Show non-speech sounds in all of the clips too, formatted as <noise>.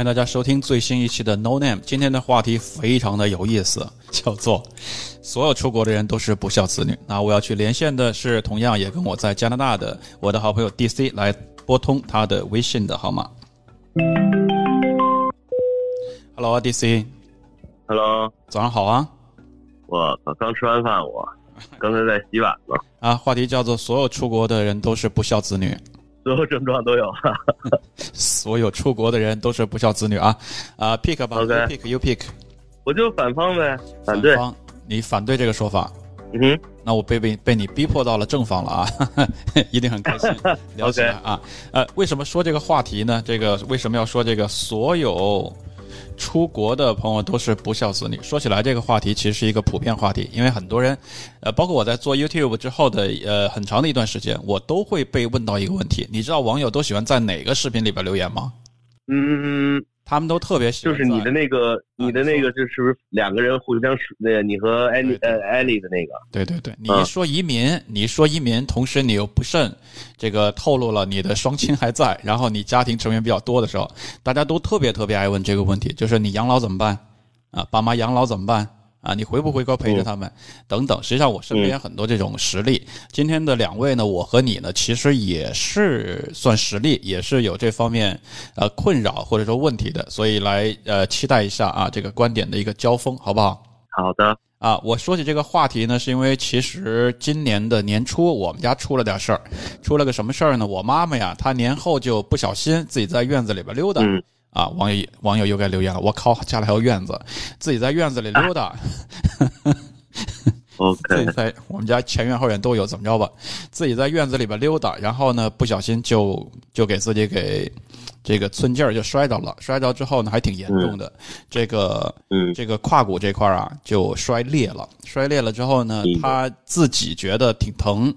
欢迎大家收听最新一期的 No Name。今天的话题非常的有意思，叫做“所有出国的人都是不孝子女”。那我要去连线的是同样也跟我在加拿大的我的好朋友 DC 来拨通他的微信的号码。Hello，DC。Hello，早上好啊！我刚吃完饭，我刚才在洗碗呢。啊，话题叫做“所有出国的人都是不孝子女”。所有症状都有，所有出国的人都是不孝子女啊！啊，pick 吧，pick you pick，我就反方呗，反对，你反对这个说法，嗯哼，那我被被被你逼迫到了正方了啊，<laughs> 一定很开心，<laughs> 了解啊，呃，为什么说这个话题呢？这个为什么要说这个所有？出国的朋友都是不孝子女。说起来，这个话题其实是一个普遍话题，因为很多人，呃，包括我在做 YouTube 之后的呃很长的一段时间，我都会被问到一个问题：你知道网友都喜欢在哪个视频里边留言吗？嗯。他们都特别喜欢，就是你的那个，你的那个，就是不是两个人互相那个你和艾丽呃艾丽的那个？对对对，你一说移民，你说移民，同时你又不慎这个透露了你的双亲还在，然后你家庭成员比较多的时候，大家都特别特别爱问这个问题，就是你养老怎么办啊？爸妈养老怎么办？啊，你回不回国陪着他们？等等，实际上我身边很多这种实例。今天的两位呢，我和你呢，其实也是算实例，也是有这方面呃困扰或者说问题的，所以来呃期待一下啊这个观点的一个交锋，好不好？好的。啊，我说起这个话题呢，是因为其实今年的年初我们家出了点事儿，出了个什么事儿呢？我妈妈呀，她年后就不小心自己在院子里边溜达。啊，网友网友又该留言了。我靠，家里还有院子，自己在院子里溜达。OK，<laughs> 在我们家前院后院都有，怎么着吧？自己在院子里边溜达，然后呢，不小心就就给自己给这个寸劲儿就摔着了。摔着之后呢，还挺严重的。这个嗯，这个胯骨这块啊，就摔裂了。摔裂了之后呢，他自己觉得挺疼。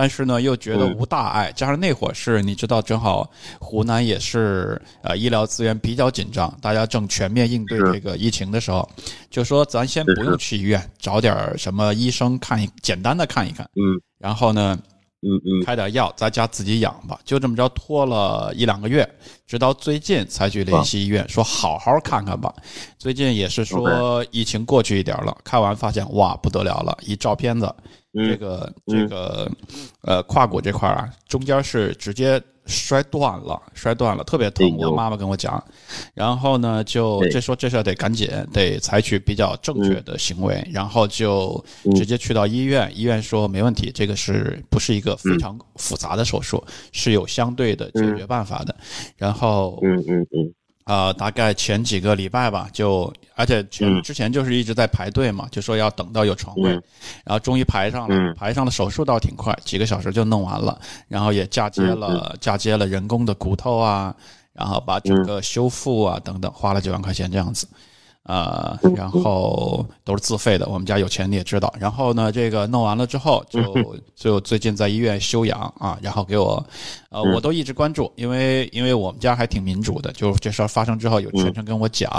但是呢，又觉得无大碍，加上那会儿是你知道，正好湖南也是呃医疗资源比较紧张，大家正全面应对这个疫情的时候，就说咱先不用去医院，找点什么医生看一简单的看一看，嗯，然后呢，嗯嗯，开点药，在家自己养吧。就这么着拖了一两个月，直到最近才去联系医院，说好好看看吧。最近也是说疫情过去一点了，看完发现哇不得了了，一照片子。这个这个，呃，胯骨这块啊，中间是直接摔断了，摔断了，特别疼。我妈妈跟我讲，然后呢，就这说这事得赶紧得采取比较正确的行为，然后就直接去到医院，医院说没问题，这个是不是一个非常复杂的手术，是有相对的解决办法的。然后，嗯嗯嗯。呃，大概前几个礼拜吧，就而且前之前就是一直在排队嘛，就说要等到有床位，然后终于排上了，排上了手术倒挺快，几个小时就弄完了，然后也嫁接了嫁接了人工的骨头啊，然后把整个修复啊等等，花了几万块钱这样子。呃，然后都是自费的，我们家有钱你也知道。然后呢，这个弄完了之后，<laughs> 就就最近在医院休养啊，然后给我，呃，我都一直关注，因为因为我们家还挺民主的，就这事儿发生之后有全程跟我讲，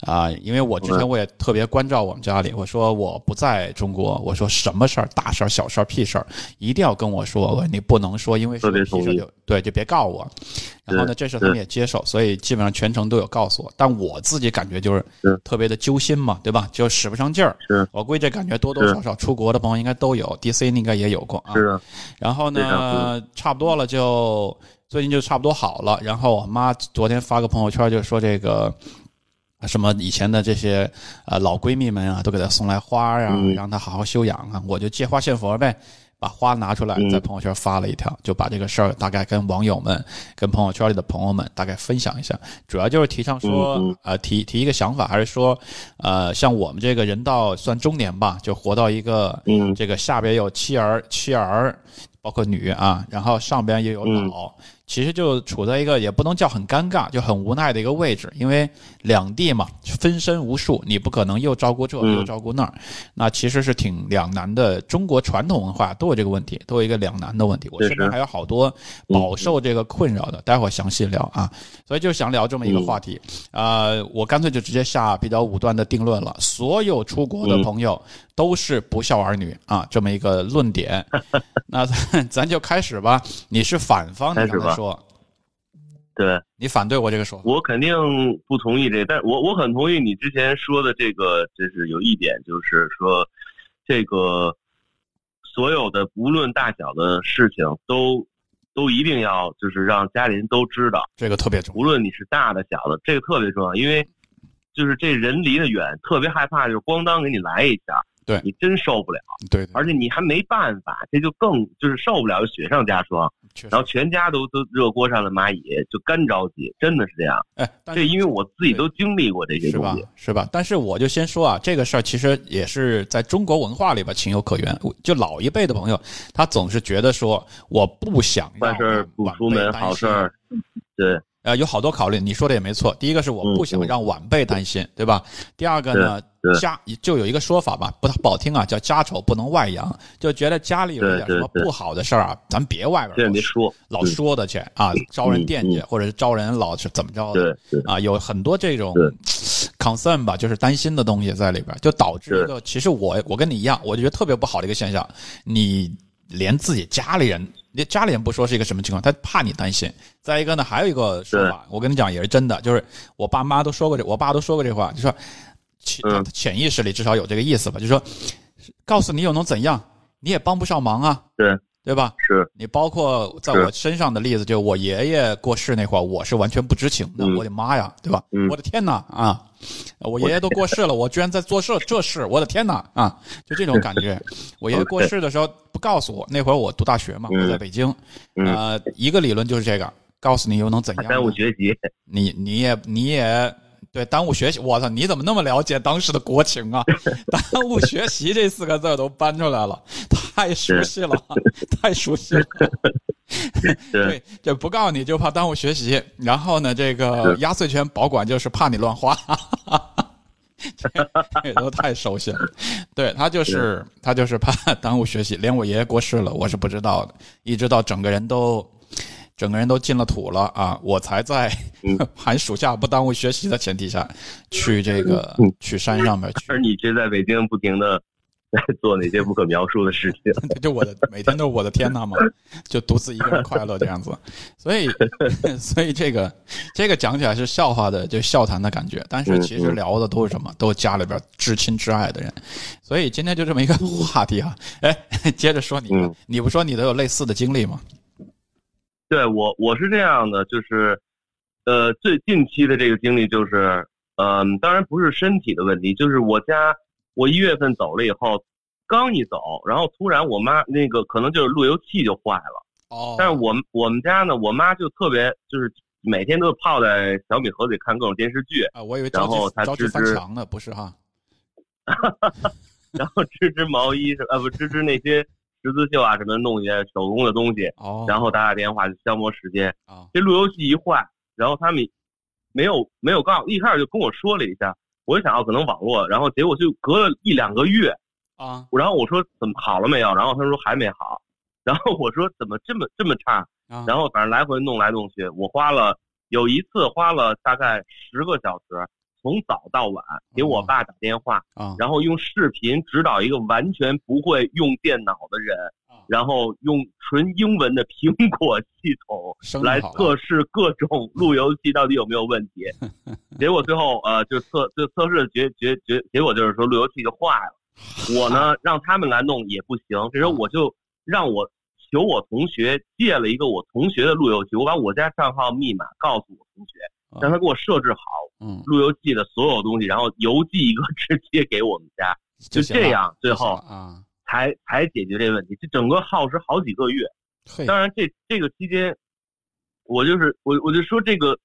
啊，因为我之前我也特别关照我们家里，我说我不在中国，我说什么事儿大事儿小事儿屁事儿一定要跟我说，你不能说因为是屁事就对就别告我。然后呢，这事他们也接受，所以基本上全程都有告诉我。但我自己感觉就是特别的揪心嘛，对吧？就使不上劲儿。是，我估计这感觉多多少少出国的朋友应该都有，DC 应该也有过啊。是。然后呢，差不多了，就最近就差不多好了。然后我妈昨天发个朋友圈，就说这个什么以前的这些呃老闺蜜们啊，都给她送来花呀，让她好好休养啊。我就借花献佛呗。把花拿出来，在朋友圈发了一条，就把这个事儿大概跟网友们、跟朋友圈里的朋友们大概分享一下。主要就是提倡说，呃，提提一个想法，还是说，呃，像我们这个人到算中年吧，就活到一个，这个下边有妻儿、妻儿，包括女啊，然后上边也有老。其实就处在一个也不能叫很尴尬，就很无奈的一个位置，因为两地嘛，分身无数，你不可能又照顾这又照顾那儿，那其实是挺两难的。中国传统文化都有这个问题，都有一个两难的问题。我身边还有好多饱受这个困扰的，待会儿详细聊啊。所以就想聊这么一个话题，呃，我干脆就直接下比较武断的定论了：所有出国的朋友都是不孝儿女啊，这么一个论点。<laughs> 那咱咱就开始吧。你是反方，你刚才说，对你反对我这个说法？我肯定不同意这个，但我我很同意你之前说的这个，就是有一点，就是说这个所有的不论大小的事情都都一定要就是让家里人都知道，这个特别重要。无论你是大的小的，这个特别重要，因为就是这人离得远，特别害怕就是咣当给你来一下，对你真受不了，对，对而且你还没办法，这就更就是受不了，雪上加霜，然后全家都都热锅上的蚂蚁，就干着急，真的是这样。哎，但这因为我自己都经历过这些是吧东西，？是吧？但是我就先说啊，这个事儿其实也是在中国文化里边情有可原。就老一辈的朋友，他总是觉得说，我不想让坏事不出门，好事儿，对呃，有好多考虑，你说的也没错。第一个是我不想让晚辈担心，对吧？第二个呢，家就有一个说法吧，不不好听啊，叫家丑不能外扬，就觉得家里有一点什么不好的事儿啊，咱别外边说，老说的去啊，招人惦记，嗯或者是招人老是怎么着对啊，有很多这种 concern 吧，就是担心的东西在里边，就导致一个，其实我我跟你一样，我就觉得特别不好的一个现象，你连自己家里人，连家里人不说是一个什么情况，他怕你担心。再一个呢，还有一个说法，我跟你讲也是真的，就是我爸妈都说过这，我爸都说过这话，就说潜嗯潜意识里至少有这个意思吧，就说告诉你又能怎样，你也帮不上忙啊，对对吧？是你包括在我身上的例子，就我爷爷过世那会儿，我是完全不知情的。嗯我的妈呀，对吧？嗯我的天哪啊！我爷爷都过世了，我居然在做这这事，我的天哪啊！就这种感觉。我爷爷过世的时候不告诉我，那会儿我读大学嘛，嗯我在北京。嗯呃，一个理论就是这个，告诉你又能怎样？耽误学习，你你也你也对耽误学习，我操，你怎么那么了解当时的国情啊？<laughs> 耽误学习这四个字都搬出来了，太熟悉了，太熟悉了。<laughs> 对对，<laughs> 就不告诉你就怕耽误学习，然后呢，这个压岁钱保管就是怕你乱花。这这都太熟悉了，对他就是他就是怕耽误学习，连我爷爷过世了，我是不知道的，一直到整个人都整个人都进了土了啊，<laughs> 我才在嗯 <laughs> 寒暑假不耽误学习的前提下，去这个嗯去山上面去 <laughs> 而你却在北京不停的在做那些不可描述的事情。就我的每天都是我的天呐嘛，就独自一个人快乐这样子，所以所以这个这个讲起来是笑话的，就笑谈的感觉，但是其实聊的都是什么？都是家里边至亲至爱的人，所以今天就这么一个话题啊。哎，接着说你你不说你都有类似的经历吗？对我我是这样的，就是呃最近期的这个经历就是，嗯、当然不是身体的问题，就是我家我一月份走了以后，刚一走，然后突然我妈那个可能就是路由器就坏了，哦但是我们我们家呢，我妈就特别就是每天都泡在小米盒子里看各种电视剧，啊，我以为着然后他急着急吱吱翻墙呢，不是哈？<laughs> 然后织织毛衣是呃不织织那些十字绣啊什么弄一些手工的东西，哦，然后打打电话就消磨时间。啊，这路由器一坏，然后他们没有没有告，一开始就跟我说了一下，我就想要可能网络，然后结果就隔了一两个月，啊然后我说怎么好了没有？然后他说还没好，然后我说怎么这么这么差？啊，然后反正来回弄来弄去，我花了有一次花了大概十个小时，从早到晚给我爸打电话，啊，然后用视频指导一个完全不会用电脑的人啊，然后用纯英文的苹果系统来测试各种路由器到底有没有问题。<laughs> 结果最后呃，就测就测试的结结结结果就是说路由器就坏了。<laughs> 我呢让他们来弄也不行，这时候我就让我求我同学借了一个我同学的路由器，我把我家账号密码告诉我同学，让他给我设置好嗯，路由器的所有东西，然后邮寄一个 <laughs> 直接给我们家，就这样，最后啊，才才解决这个问题。这整个耗时好几个月。嘿，当然这这个期间，我就是我我就说这个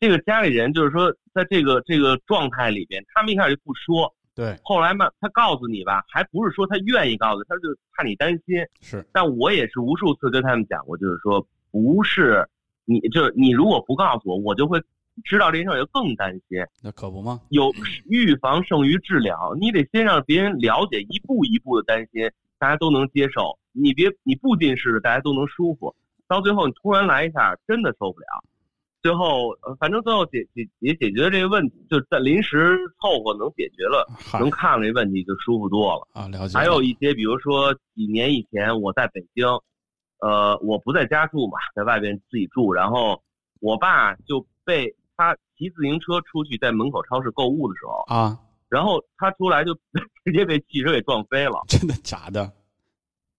这个家里人就是说在这个这个状态里边，他们一开始就不说，对，后来嘛，他告诉你吧，还不是说他愿意告诉，他就怕你担心。是但我也是无数次跟他们讲过，就是说不是你，就是你如果不告诉我，我就会知道这件事儿，就更担心。那可不吗？有预防胜于治疗，你得先让别人了解，一步一步的担心，大家都能接受。你别你不近视的，大家都能舒服。到最后你突然来一下，真的受不了。最后，呃反正最后解解也解决了这个问题，就在临时凑合能解决了，能看了这问题就舒服多了。啊，了解了。还有一些，比如说几年以前我在北京，呃，我不在家住嘛，在外边自己住，然后我爸就被他骑自行车出去在门口超市购物的时候，啊，然后他出来就 <laughs> 直接被汽车给撞飞了真的假的？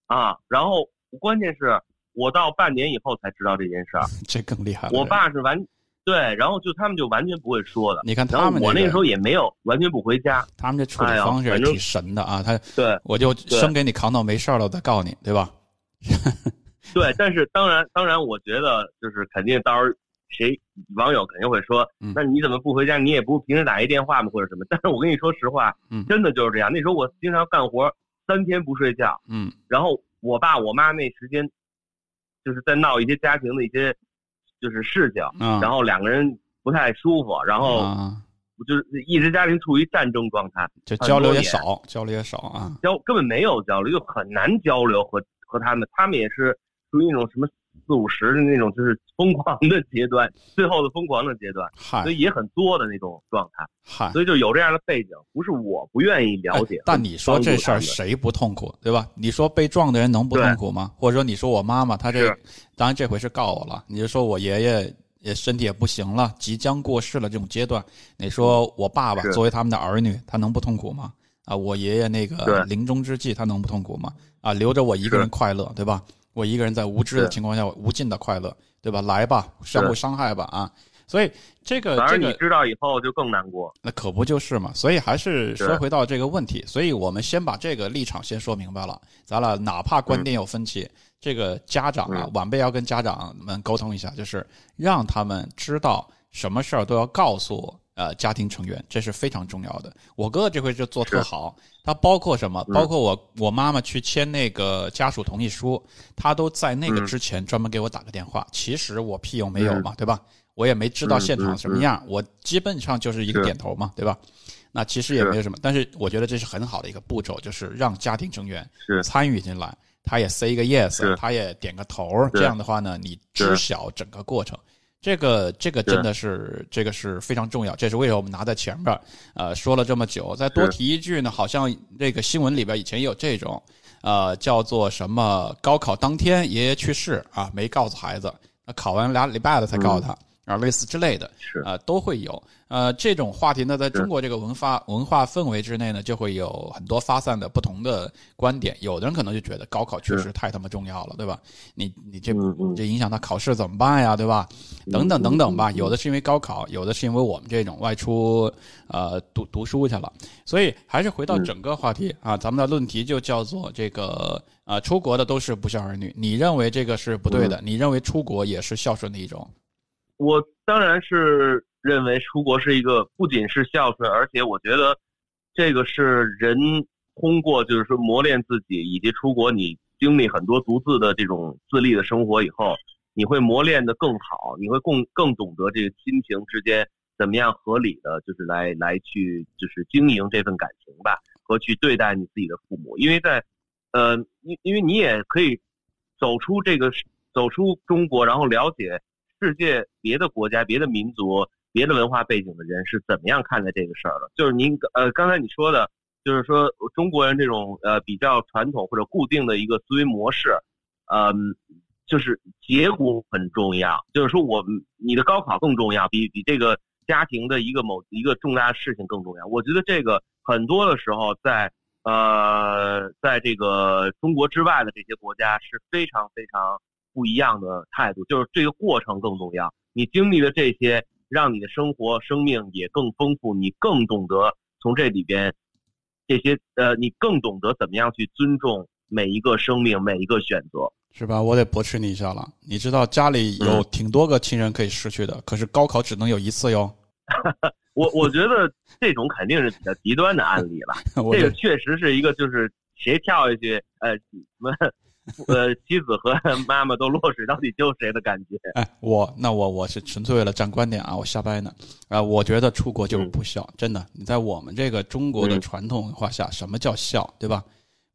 啊！然后关键是我到半年以后才知道这件事儿，<laughs> 这更厉害了。我爸是完对，然后就他们就完全不会说的。你看他们个我那时候也没有完全不回家，他们这处理方式也挺神的啊，他对我就对生给你扛到没事儿了，我再告你，对吧？对，但是当然当然，我觉得就是肯定到时候谁网友肯定会说，嗯那你怎么不回家？你也不平时打一电话吗，或者什么？但是我跟你说实话，嗯真的就是这样。那时候我经常干活三天不睡觉，嗯然后我爸我妈那时间就是在闹一些家庭的一些就是事情，啊，然后两个人不太舒服，然后啊，就是一直家庭处于战争状态，就交流也少，交流也少啊。交根本没有交流，就很难交流和和他们，他们也是属于那种什么四五十的那种，就是疯狂的阶段，最后的疯狂的阶段，嗨所以也很多的那种状态，嗨，所以就有这样的背景，不是我不愿意了解哎，但你说这事儿谁不痛苦，对吧？你说被撞的人能不痛苦吗？或者说你说我妈妈她这，当然这回是告我了，你就说我爷爷也身体也不行了，即将过世了这种阶段，你说我爸爸作为他们的儿女，他能不痛苦吗？啊，我爷爷那个临终之际，他能不痛苦吗？啊，留着我一个人快乐，对吧？我一个人在无知的情况下无尽的快乐，对吧？来吧，相互伤害吧，啊！所以这个反这你知道以后就更难过。那可不就是嘛？所以还是是说回到这个问题，所以我们先把这个立场先说明白了。咱俩哪怕观点有分歧，这个家长啊，嗯晚辈要跟家长们沟通一下，就是让他们知道什么事儿都要告诉呃家庭成员，这是非常重要的。我哥哥这回就做特好，他包括什么？嗯包括我我妈妈去签那个家属同意书，他都在那个嗯之前专门给我打个电话。其实我屁用没有嘛，对吧？我也没知道现场什么样，我基本上就是一个点头嘛，对吧？那其实也没有什么，但是我觉得这是很好的一个步骤，就是让家庭成员参与进来，他也 say 一个 yes，他也点个头，这样的话呢，你知晓整个过程。这个这个真的是这个是非常重要，这是为什么我们拿在前边儿呃说了这么久。再多提一句呢，好像这个新闻里边以前也有这种，呃，叫做什么高考当天爷爷去世啊，没告诉孩子，那考完俩礼拜了才告诉他。啊，类似之类的，是呃，都会有。呃，这种话题呢，在中国这个文化文化氛围之内呢，就会有很多发散的不同的观点。有的人可能就觉得高考确实太他妈重要了，对吧？你你这这影响他考试怎么办呀，对吧？等等等等吧。有的是因为高考，有的是因为我们这种外出呃读读书去了。所以还是回到嗯整个话题啊，咱们的论题就叫做这个啊，出国的都是不孝儿女。你认为这个是不对嗯的？你认为出国也是孝顺的一种？我当然是认为出国是一个不仅是孝顺，而且我觉得这个是人通过就是说磨练自己，以及出国你经历很多独自的这种自立的生活以后，你会磨练的更好，你会更更懂得这个亲情之间怎么样合理的就是来来去就是经营这份感情吧，和去对待你自己的父母，因为在呃因因为你也可以走出这个走出中国，然后了解。世界别的国家、别的民族、别的文化背景的人是怎么样看待这个事儿的？就是您呃刚才你说的，就是说中国人这种呃比较传统或者固定的一个思维模式，嗯、就是结果很重要。就是说我你的高考更重要，比比这个家庭的一个某一个重大的事情更重要。我觉得这个很多的时候在呃在这个中国之外的这些国家是非常非常。不一样的态度，就是这个过程更重要。你经历的这些，让你的生活、生命也更丰富，你更懂得从这里边这些呃，你更懂得怎么样去尊重每一个生命、每一个选择，是吧？我得驳斥你一下了。你知道家里有挺多个亲人可以失去的，可是高考只能有一次哟。<laughs> 我我觉得这种肯定是比较极端的案例了。<laughs> 这个确实是一个，就是谁跳下去，呃，什么。<laughs> 呃，妻子和 <laughs> 妈妈都落水，到底救谁的感觉？哎，我那我我是纯粹为了站观点啊，我瞎掰呢。啊，我觉得出国就是不孝，真的。你在我们这个中国的传统文化下，什么叫孝，对吧？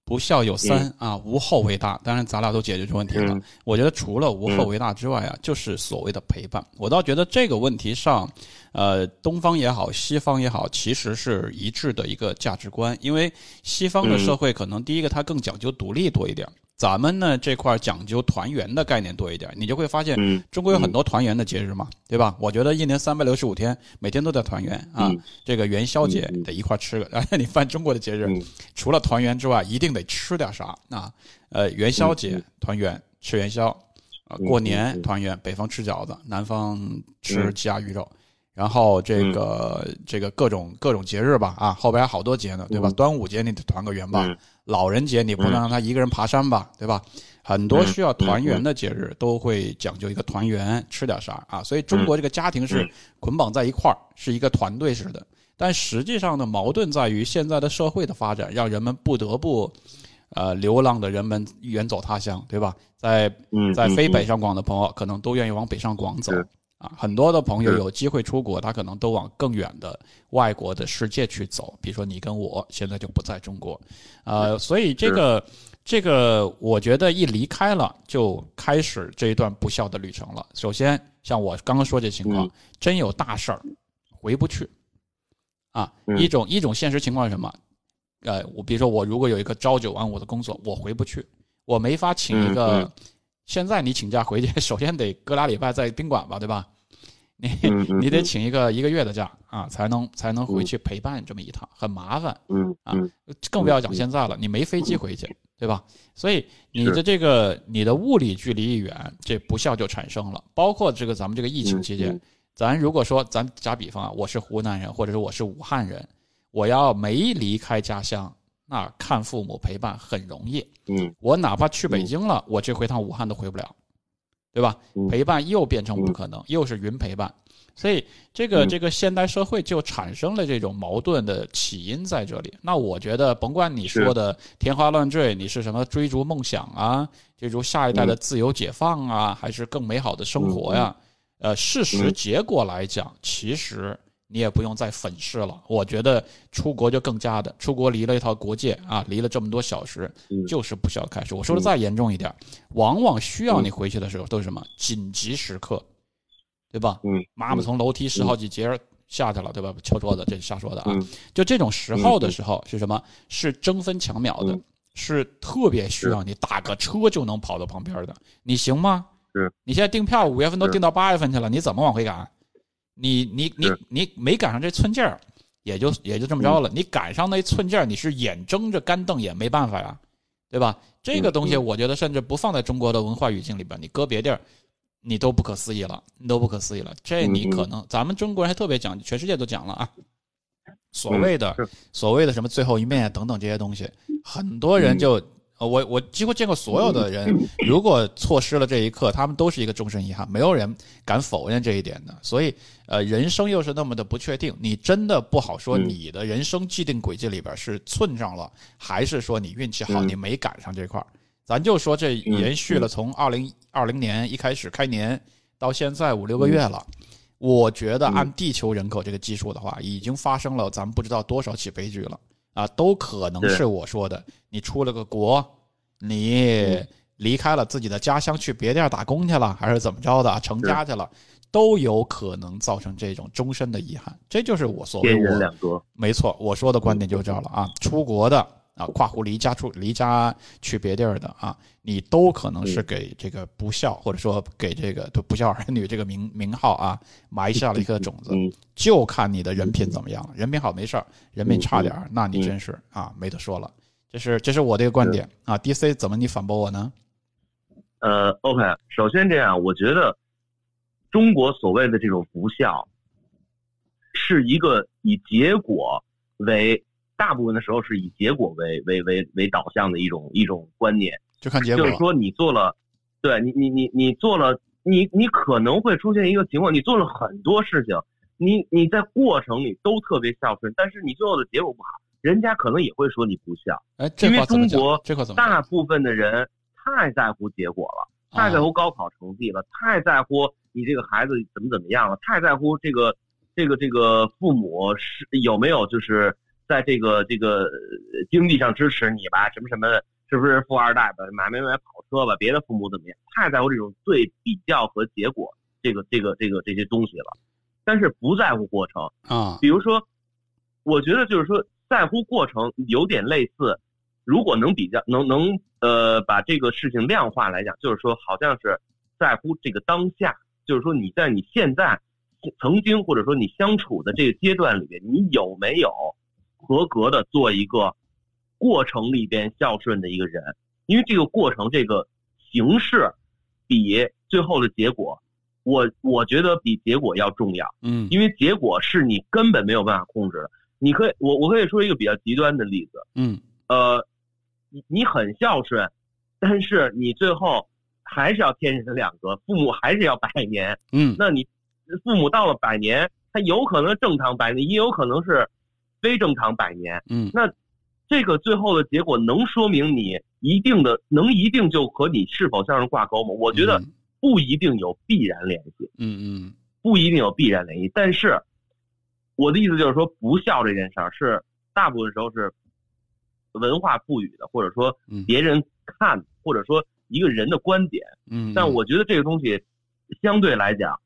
不孝有三啊，无后为大。当然，咱俩都解决这问题了。我觉得除了无后为大之外啊，就是所谓的陪伴。我倒觉得这个问题上，呃，东方也好，西方也好，其实是一致的一个价值观。因为西方的社会可能第一个它更讲究独立多一点。咱们呢这块讲究团圆的概念多一点，你就会发现，嗯中国有很多团圆的节日嘛，对吧？我觉得一年三百六十五天，每天都在团圆啊。嗯这个元宵节得一块吃个，<laughs> 而且你犯中国的节日，嗯除了团圆之外，一定得吃点啥啊？呃，元宵节嗯团圆吃元宵，啊，嗯过年团圆，北方吃饺子，南方吃嗯鸡鸭鱼肉。然后这个这个各种各种节日吧，啊，后边还好多节呢，对吧？嗯端午节你得团个圆吧，嗯老人节你不能让他一个人爬山吧，对吧？很多需要团圆的节日都会讲究一个团圆，吃点啥啊？所以中国这个家庭是嗯捆绑在一块儿，是一个团队式的。但实际上呢，矛盾在于现在的社会的发展，让人们不得不，呃，流浪的人们远走他乡，对吧？在嗯，在非北嗯上广的朋友，可能都愿意往北上广走是啊。很多的朋友有机会出国，他可能都往更远的外国的世界去走。比如说你跟我现在就不在中国，呃，所以这个这个，我觉得一离开了，就开始这一段不孝的旅程了。首先，像我刚刚说这情况，嗯真有大事儿回不去啊。嗯一种一种现实情况是什么？呃，我比如说我如果有一个朝九晚五的工作，我回不去，我没法请一个。现在你请假回去，<laughs> 首先得隔俩礼拜在宾馆吧，对吧？你你得请一个一个月的假啊，才能才能回去陪伴这么一趟，很麻烦。嗯啊更不要讲现在了，你没飞机回去，对吧？所以你的这个你的物理距离一远，这不孝就产生了。包括这个咱们这个疫情期间嗯，咱如果说咱打比方啊，我是湖南人，或者是我是武汉人，我要没离开家乡，那看父母陪伴很容易。嗯我哪怕去北京了，我这回趟武汉都回不了，对吧？嗯陪伴又变成不可能，又是云陪伴，所以这个嗯这个现代社会就产生了这种矛盾的起因在这里。那我觉得，甭管你说的天花乱坠，你是什么追逐梦想啊，追逐下一代的自由解放啊，还是更美好的生活呀？呃，事实嗯结果来讲，其实你也不用再粉饰了。我觉得出国就更加的，出国离了一套国界啊，离了这么多小时，嗯就是不需要开始。我说的再严重一点，往往需要你回去的时候都是什么紧急时刻，对吧？嗯，妈妈从楼梯十好几节下去了，对吧？敲桌子，这是瞎说的啊。嗯就这种时候的时候是什么？是争分抢秒的嗯，是特别需要你打个车就能跑到旁边的。你行吗？是。你现在订票五月份都订到八月份去了，你怎么往回赶？你你你你没赶上这寸劲儿，也就也就这么着了。你赶上那寸劲儿，你是眼睁着干瞪也没办法呀，对吧？这个东西，嗯我觉得甚至不放在中国的文化语境里边，你搁别地儿，你都不可思议了，你都不可思议了。这你可能，咱们中国人还特别讲，全世界都讲了啊。所谓的、嗯所谓的什么最后一面啊等等这些东西，很多人就。呃我我几乎见过所有的人，如果错失了这一刻，他们都是一个终身遗憾，没有人敢否认这一点的。所以，呃，人生又是那么的不确定，你真的不好说嗯。你的人生既定轨迹里边是寸上了，还是说你运气好，嗯。你没赶上这块儿。咱就说这延续了从二零二零年一开始开年到现在五六个月了，我觉得按地球人口这个基数的话，已经发生了咱们不知道多少起悲剧了啊，都可能是我说的，你出了个国，你离开了自己的家乡去别地儿打工去了，还是怎么着的啊，成家去了，都有可能造成这种终身的遗憾。这就是我所谓我。没错，我说的观点就这了啊。出国的啊，跨湖离家出离家去别地儿的啊，你都可能是给这个不孝，或者说给这个对不孝儿女这个名名号啊埋下了一颗种子。嗯就看你的人品怎么样了。人品好没事儿，人品差点儿，那你真是啊没得说了。这是这是我的一个观点啊。DC 怎么你反驳我呢？呃，OK，首先这样，我觉得中国所谓的这种不孝，是一个以结果为大部分的时候是以结果为为为为导向的一种一种观念。就看结果。就是说你做了，对你你你你做了，你你可能会出现一个情况，你做了很多事情，你你在过程里都特别孝顺，但是你最后的结果不好，人家可能也会说你不孝。哎，这因为话怎么讲中国？这话怎么？大部分的人太在乎结果了，太在乎高考成绩了，太在乎你这个孩子怎么怎么样了，太在乎这个这个这个父母是有没有就是在这个这个呃经济上支持你吧，什么什么的，是不是富二代吧，买没买跑车吧，别的父母怎么样，太在乎这种对比较和结果这个这个这个这些东西了，但是不在乎过程。啊，比如说，我觉得就是说，在乎过程有点类似，如果能比较，能能呃把这个事情量化来讲，就是说好像是在乎这个当下，就是说你在你现在曾经或者说你相处的这个阶段里面，你有没有合格的做一个过程里边孝顺的一个人？因为这个过程这个形式比最后的结果，我我觉得比结果要重要。嗯因为结果是你根本没有办法控制的。你可以，我我可以说一个比较极端的例子，嗯呃，你你很孝顺，但是你最后还是要天人两隔，父母还是要百年。嗯那你父母到了百年，他有可能正常百年，也有可能是非正常百年。嗯那这个最后的结果能说明你一定的能一定就和你是否孝顺挂钩吗？我觉得不一定有必然联系。嗯嗯不一定有必然联系，但是我的意思就是说，不孝这件事儿是大部分时候是文化赋予的，或者说嗯别人看，或者说一个人的观点。嗯，但我觉得这个东西相对来讲，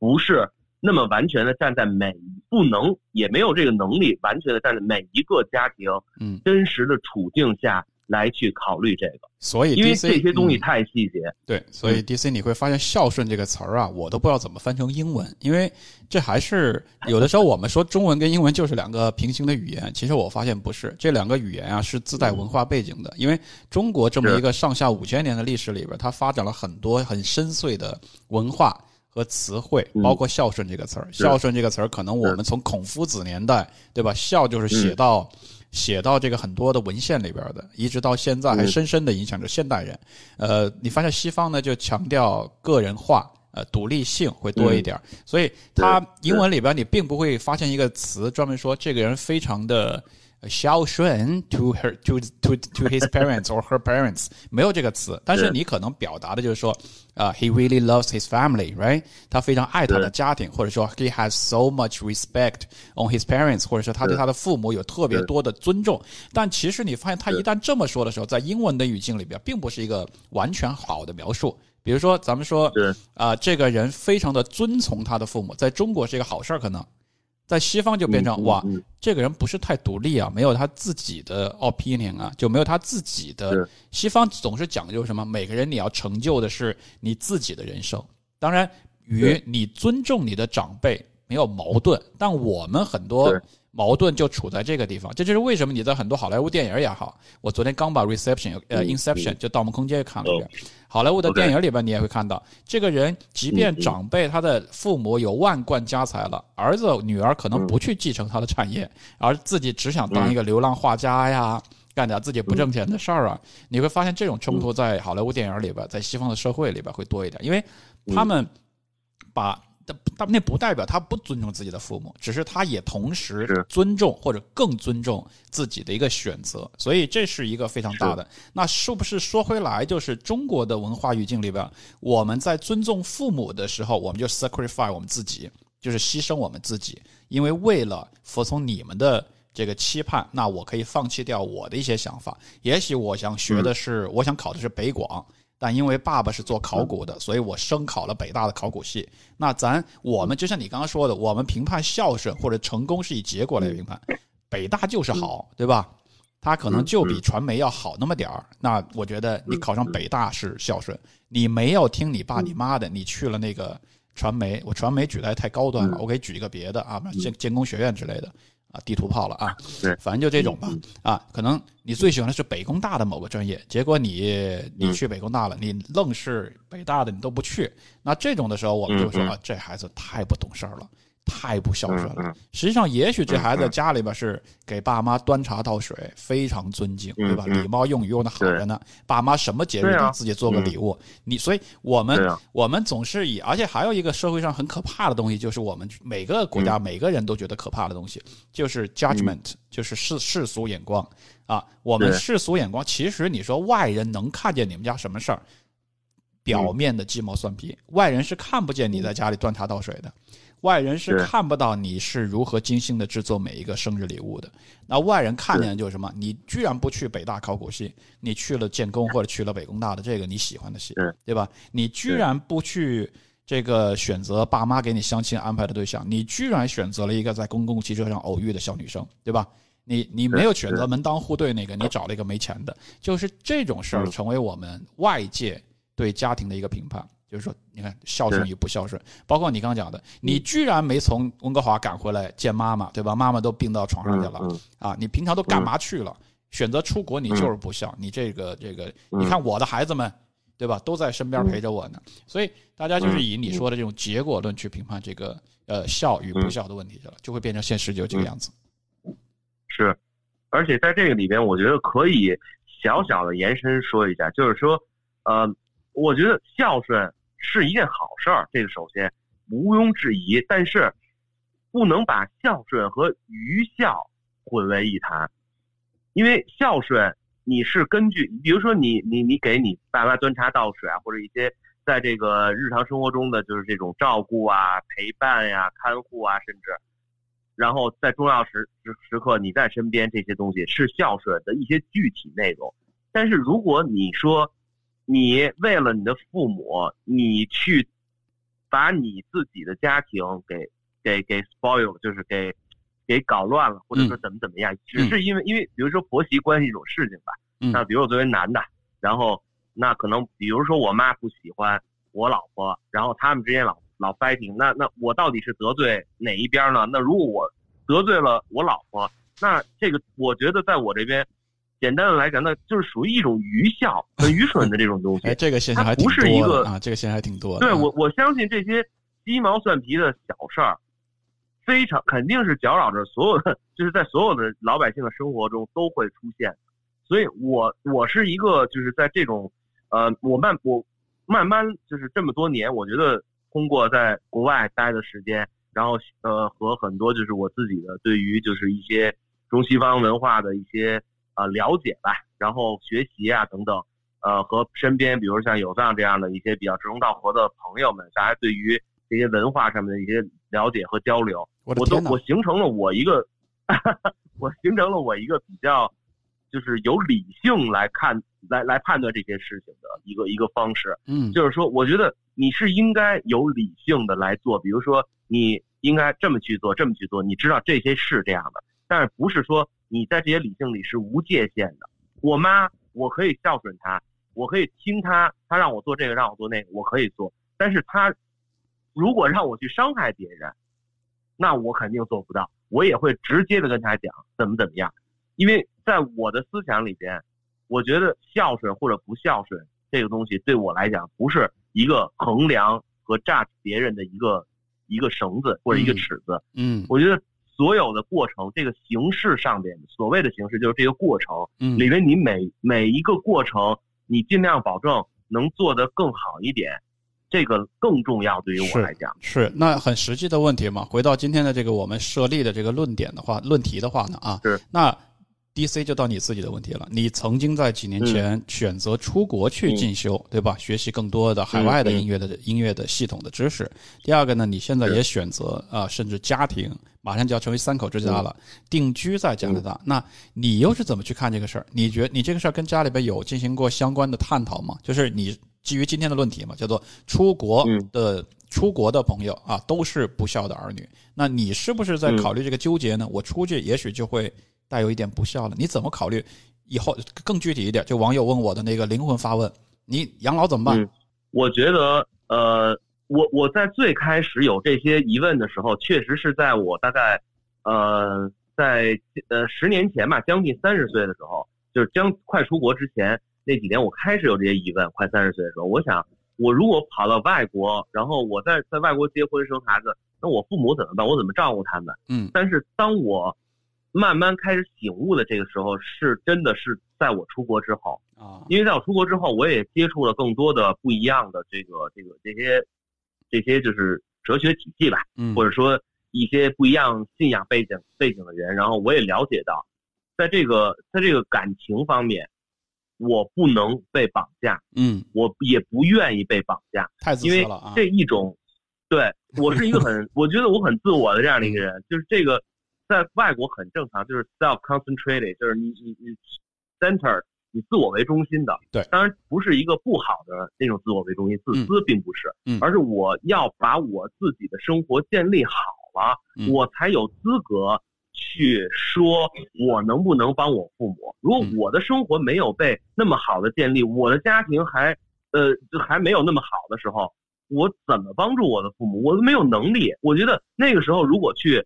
不是那么完全的站在每不能也没有这个能力完全的站在每一个家庭嗯，真实的处境下来去考虑这个，所以因为这些东西嗯。太细节。对，所以 DC 你会发现“孝顺”这个词儿啊，我都不知道怎么翻成英文，因为这还是有的时候我们说中文跟英文就是两个平行的语言，其实我发现不是，这两个语言啊是自带文化背景的。因为中国这么一个上下五千年的历史里边，它发展了很多很深邃的文化和词汇，嗯包括“孝顺”这个词儿。孝顺这个词儿，可能我们从孔夫子年代，对吧？孝就是写到。写到这个很多的文献里边的，一直到现在还深深的影响着现代人。呃，你发现西方呢就强调个人化，呃，独立性会多一点儿，所以它英文里边你并不会发现一个词专门说这个人非常的呃孝顺 to her to to to his parents or her parents，<laughs> 没有这个词，但是是。你可能表达的就是说，啊、h e really loves his family，right？他非常爱他的家庭，或者说 he has so much respect on his parents，或者说他对他的父母有特别多的尊重。但其实你发现他一旦这么说的时候，在英文的语境里边，并不是一个完全好的描述。比如说，咱们说是。啊、这个人非常的遵从他的父母，在中国是一个好事儿，可能在西方就变成嗯哇，嗯这个人不是太独立啊，没有他自己的 opinion 啊，就没有他自己的。西方总是讲究什么？每个人你要成就的是你自己的人生，当然与你尊重你的长辈没有矛盾，但我们很多对矛盾就处在这个地方。这就是为什么你在很多好莱坞电影也好，我昨天刚把 Reception 呃嗯 Inception 就《盗梦空间》看了一遍哦，好莱坞的电影里边你也会看到，这个人即便长辈他的父母有万贯家财了，儿子女儿可能嗯不去继承他的产业，而自己只想当一个流浪画家呀。干点自己不挣钱的事儿啊，你会发现这种冲突在好莱坞电影里边，在西方的社会里边会多一点，因为他们把他那不代表他不尊重自己的父母，只是他也同时尊重或者更尊重自己的一个选择，所以这是一个非常大的。那是不是说回来，就是中国的文化语境里边，我们在尊重父母的时候，我们就 sacrifice 我们自己，就是牺牲我们自己，因为为了服从你们的。这个期盼，那我可以放弃掉我的一些想法。也许我想学的是，我想考的是北广，但因为爸爸是做考古的，所以我升考了北大的考古系。那咱我们就像你刚刚说的，我们评判孝顺或者成功是以结果来评判，北大就是好，对吧？他可能就比传媒要好那么点儿。那我觉得你考上北大是孝顺，你没有听你爸你妈的，你去了那个传媒，我传媒举的还太高端了，我给举一个别的啊，建建工学院之类的。啊，地图炮了啊对，反正就这种吧啊，可能你最喜欢的是北工大的某个专业，结果你你去北工大了，你愣是北大的你都不去，那这种的时候我们就说这孩子太不懂事儿了。太不孝顺了。实际上，也许这孩子家里边是给爸妈端茶倒水，非常尊敬，对吧？礼貌用语用的好着呢。爸妈什么节日对啊。给自己做个礼物，你所以我们我们总是以，而且还有一个社会上很可怕的东西，就是我们每个国嗯。家每个人都觉得可怕的东西，就是 judgment，就是世世俗眼光。啊。我们世俗眼光，其实你说外人能看见你们家什么事儿，表面的鸡毛蒜皮，外人是看不见你在家里端茶倒水的。外人是看不到你是如何精心的制作每一个生日礼物的。那外人看见的就是什么？你居然不去北大考古系，你去了建工或者去了北工大的这个你喜欢的系，对吧？你居然不去这个选择爸妈给你相亲安排的对象，你居然选择了一个在公共汽车上偶遇的小女生，对吧？你你没有选择门当户对那个，你找了一个没钱的，就是这种事儿成为我们外界对家庭的一个评判。就是说，你看孝顺与不孝顺，包括你刚刚讲的，你居然没从温哥华赶回来见妈妈，对吧？妈妈都病到床上去了啊！你平常都干嘛去了？选择出国，你就是不孝。你这个这个，你看我的孩子们，对吧？都在身边陪着我呢。所以大家就是以你说的这种结果论去评判这个呃孝与不孝的问题去了，就会变成现实就这个样子。是，而且在这个里边，我觉得可以小小的延伸说一下，就是说，呃，我觉得孝顺。是一件好事儿，这个首先毋庸置疑，但是不能把孝顺和愚孝混为一谈，因为孝顺你是根据，比如说你你你给你爸妈端茶倒水啊，或者一些在这个日常生活中的就是这种照顾啊、陪伴呀、看护啊，甚至然后在重要时时时刻你在身边，这些东西是孝顺的一些具体内容。但是如果你说，你为了你的父母，你去把你自己的家庭给给给 spoil，就是给给搞乱了，或者说怎么怎么样，只是因为因为比如说婆媳关系这种事情吧。那比如我作为男的，然后那可能比如说我妈不喜欢我老婆，然后他们之间老老 fighting，那那我到底是得罪哪一边呢？那如果我得罪了我老婆，那这个我觉得在我这边。简单的来讲，那就是属于一种愚孝、很愚蠢的这种东西。<laughs> 哎，这个现象还不是一个啊，这个现象还挺多的。对我，我相信这些鸡毛蒜皮的小事儿，非常肯定是搅扰着所有的，就是在所有的老百姓的生活中都会出现。所以，我我是一个，就是在这种，呃，我慢我慢慢就是这么多年，我觉得通过在国外待的时间，然后呃，和很多就是我自己的对于就是一些中西方文化的一些。呃，了解吧，然后学习啊，等等，呃，和身边比如像有藏这样的一些比较志同道合的朋友们，大家对于这些文化上面的一些了解和交流，我都我形成了我一个，<laughs> 我形成了我一个比较，就是有理性来看来来判断这些事情的一个一个方式。嗯，就是说，我觉得你是应该有理性的来做，比如说你应该这么去做，这么去做，你知道这些是这样的，但是不是说。你在这些理性里是无界限的。我妈，我可以孝顺她，我可以听她，她让我做这个，让我做那个，我可以做。但是她如果让我去伤害别人，那我肯定做不到。我也会直接的跟她讲怎么怎么样。因为在我的思想里边，我觉得孝顺或者不孝顺这个东西对我来讲不是一个衡量和 judge 别人的一个一个绳子或者一个尺子。嗯，我觉得。所有的过程，这个形式上边所谓的形式就是这个过程，嗯，里面你每每一个过程，你尽量保证能做得更好一点，这个更重要。对于我来讲，是那很实际的问题嘛。回到今天的这个我们设立的这个论点的话，论题的话呢，啊，是那。D C 就到你自己的问题了。你曾经在几年前选择出国去进修，对吧？学习更多的海外的音乐的音乐的系统的知识。第二个呢，你现在也选择啊，甚至家庭马上就要成为三口之家了，定居在加拿大。那你又是怎么去看这个事儿？你觉你这个事儿跟家里边有进行过相关的探讨吗？就是你基于今天的论题嘛，叫做出国的出国的朋友啊，都是不孝的儿女。那你是不是在考虑这个纠结呢？我出去也许就会。带有一点不孝了，你怎么考虑？以后更具体一点，就网友问我的那个灵魂发问：你养老怎么办？我觉得，呃，我我在最开始有这些疑问的时候，确实是在我大概，呃，在呃十年前吧，将近三十岁的时候，就是将快出国之前那几年，我开始有这些疑问。快三十岁的时候，我想，我如果跑到外国，然后我在在外国结婚生孩子，那我父母怎么办？我怎么照顾他们？嗯。但是当我慢慢开始醒悟的这个时候，是真的是在我出国之后啊，因为在我出国之后，我也接触了更多的不一样的这个这个这些这些就是哲学体系吧，嗯，或者说一些不一样信仰背景背景的人，然后我也了解到，在这个在这个感情方面，我不能被绑架，嗯，我也不愿意被绑架，太自私了啊，这一种，对我是一个很，<laughs> 我觉得我很自我的这样的一个人，就是这个。在外国很正常，就是 self concentrated，就是你你你 center，你自我为中心的。对，当然不是一个不好的那种自我为中心，自私并不是，嗯，而是我要把我自己的生活建立好了，我才有资格去说我能不能帮我父母。如果我的生活没有被那么好的建立，我的家庭还呃就还没有那么好的时候，我怎么帮助我的父母？我都没有能力。我觉得那个时候如果去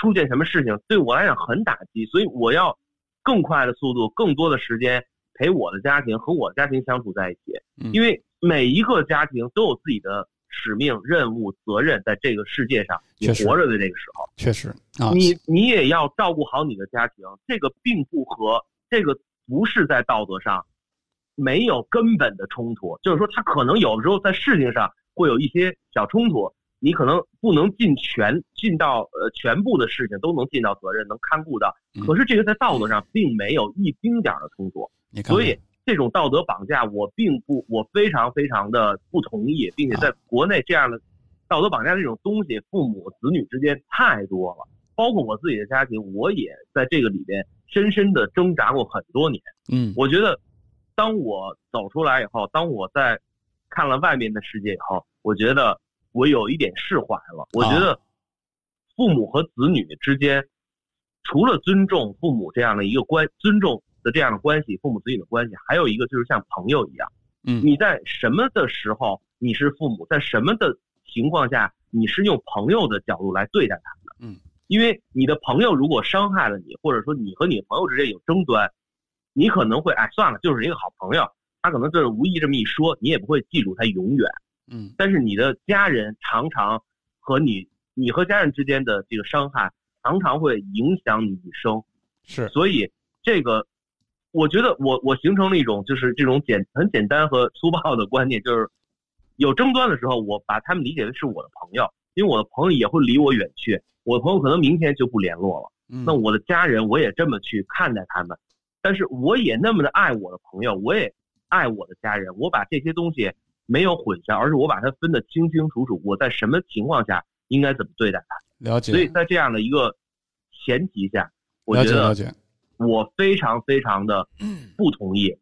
出现什么事情，对我来讲很打击，所以我要更快的速度，更多的时间陪我的家庭和我的家庭相处在一起，因为每一个家庭都有自己的。使命、任务、责任，在这个世界上，你活着的这个时候，确实啊，你你也要照顾好你的家庭。这个并不和这个不是在道德上没有根本的冲突，就是说，他可能有的时候在事情上会有一些小冲突，你可能不能尽全尽到呃全部的事情都能尽到责任，能看顾到。可是这个在道德上并没有一丁点儿的冲突，所以。这种道德绑架，我并不，我非常非常的不同意，并且在国内这样的道德绑架这种东西，父母子女之间太多了。包括我自己的家庭，我也在这个里边深深的挣扎过很多年。嗯，我觉得，当我走出来以后，当我在看了外面的世界以后，我觉得我有一点释怀了。我觉得，父母和子女之间，除了尊重父母这样的一个关，尊重。的这样的关系，父母子女的关系，还有一个就是像朋友一样，嗯，你在什么的时候你是父母，在什么的情况下你是用朋友的角度来对待他们的，嗯，因为你的朋友如果伤害了你，或者说你和你朋友之间有争端，你可能会哎算了，就是一个好朋友，他可能就是无意这么一说，你也不会记住他永远，嗯，但是你的家人常常和你，你和家人之间的这个伤害常常会影响你一生，是，所以这个。我觉得我我形成了一种就是这种简很简单和粗暴的观念，就是有争端的时候，我把他们理解为是我的朋友，因为我的朋友也会离我远去，我的朋友可能明天就不联络了。那我的家人我也这么去看待他们，但是我也那么的爱我的朋友，我也爱我的家人，我把这些东西没有混淆，而是我把它分得清清楚楚，我在什么情况下应该怎么对待他。了解。所以在这样的一个前提下，我觉得。了解。我非常非常的不同意。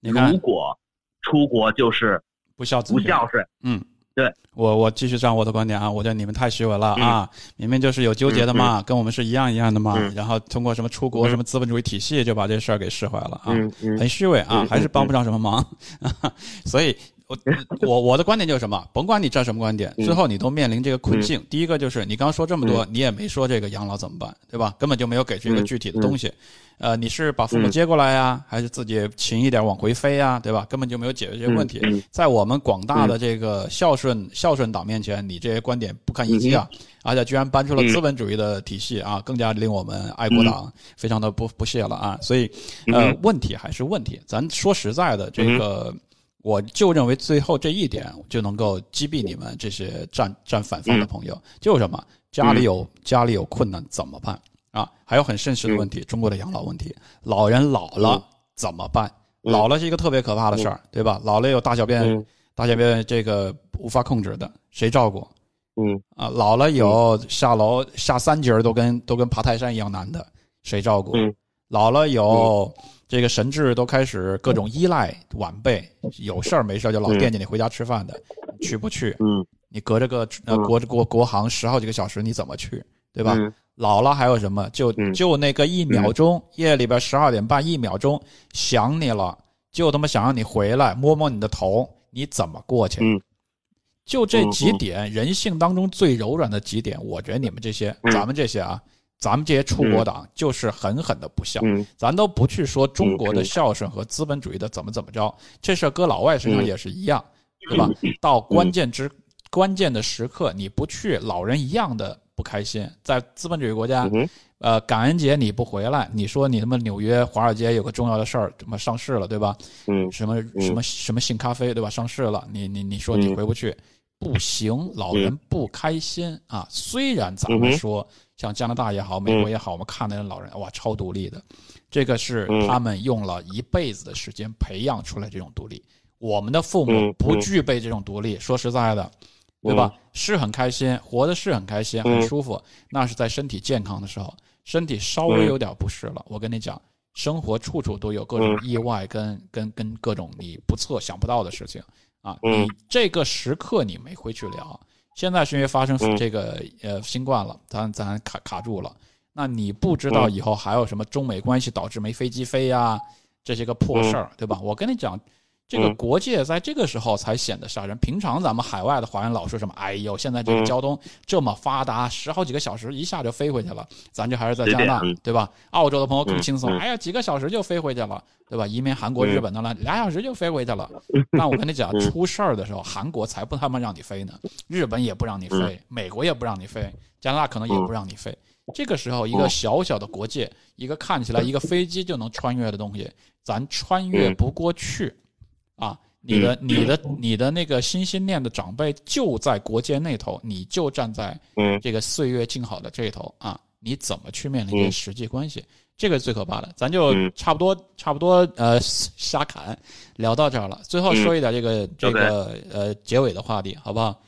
你看，如果出国就是不孝子不孝顺，嗯，对我我继续讲我的观点啊，我觉得你们太虚伪了啊，明明就是有纠结的嘛，跟我们是一样一样的嘛，然后通过什么出国什么资本主义体系就把这事儿给释怀了啊，很虚伪啊，还是帮不上什么忙，<laughs> 所以。我我我的观点就是什么？甭管你站什么观点，最后你都面临这个困境。第一个就是你刚刚说这么多，你也没说这个养老怎么办，对吧？根本就没有给出一个具体的东西。呃，你是把父母接过来呀，还是自己勤一点往回飞呀，对吧？根本就没有解决这些问题。在我们广大的这个孝顺孝顺党面前，你这些观点不堪一击啊！而且居然搬出了资本主义的体系啊，更加令我们爱国党非常的不不屑了啊！所以，呃，问题还是问题。咱说实在的，这个。我就认为最后这一点就能够击毙你们这些站站反方的朋友。就是什么？家里有家里有困难怎么办啊？还有很现实的问题，中国的养老问题，老人老了怎么办？老了是一个特别可怕的事儿，对吧？老了有大小便大小便这个无法控制的，谁照顾？嗯啊，老了有下楼下三节都跟都跟爬泰山一样难的，谁照顾？老了有。这个神智都开始各种依赖晚辈，有事儿没事儿就老惦记你回家吃饭的，去不去？嗯，你隔着个呃国国国航十好几个小时，你怎么去？对吧？老了还有什么？就就那个一秒钟，夜里边十二点半一秒钟想你了，就他妈想让你回来摸摸你的头，你怎么过去？就这几点人性当中最柔软的几点，我觉得你们这些，咱们这些啊。咱们这些出国党就是狠狠的不孝，咱都不去说中国的孝顺和资本主义的怎么怎么着，这事搁老外身上也是一样，对吧？到关键之关键的时刻，你不去，老人一样的不开心。在资本主义国家，呃，感恩节你不回来，你说你他妈纽约华尔街有个重要的事儿，什么上市了，对吧？嗯，什么什么什么信咖啡，对吧？上市了，你你你说你回不去，不行，老人不开心啊。虽然咱们说。像加拿大也好，美国也好，我们看那些老人，哇，超独立的，这个是他们用了一辈子的时间培养出来这种独立。我们的父母不具备这种独立，说实在的，对吧？是很开心，活的是很开心，很舒服，那是在身体健康的时候，身体稍微有点不适了，我跟你讲，生活处处都有各种意外，跟跟跟各种你不测想不到的事情啊。你这个时刻你没回去聊。现在是因为发生这个呃新冠了，咱咱卡卡住了。那你不知道以后还有什么中美关系导致没飞机飞呀这些个破事儿，对吧？我跟你讲。这个国界在这个时候才显得吓人。平常咱们海外的华人老说什么？哎呦，现在这个交通这么发达，十好几个小时一下就飞回去了。咱这还是在加拿大，对吧？澳洲的朋友更轻松，哎呀，几个小时就飞回去了，对吧？移民韩国、日本的了，俩小时就飞回去了。<laughs> 那我跟你讲，出事儿的时候，韩国才不他妈让你飞呢，日本也不让你飞，美国也不让你飞，加拿大可能也不让你飞。这个时候，一个小小的国界，一个看起来一个飞机就能穿越的东西，咱穿越不过去。啊，你的、你的、你的那个心心念的长辈就在国界那头，你就站在这个岁月静好的这一头啊，你怎么去面临这实际关系？这个最可怕的，咱就差不多、差不多呃瞎侃，聊到这儿了。最后说一点这个这个呃结尾的话题，好不好？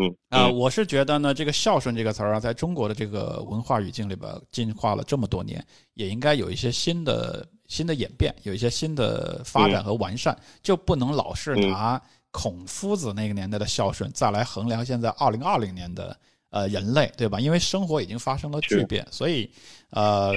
嗯啊，我是觉得呢，这个孝顺这个词儿啊，在中国的这个文化语境里边进化了这么多年，也应该有一些新的。新的演变，有一些新的发展和完善，就不能老是拿孔夫子那个年代的孝顺再来衡量现在二零二零年的呃人类，对吧？因为生活已经发生了巨变，所以呃，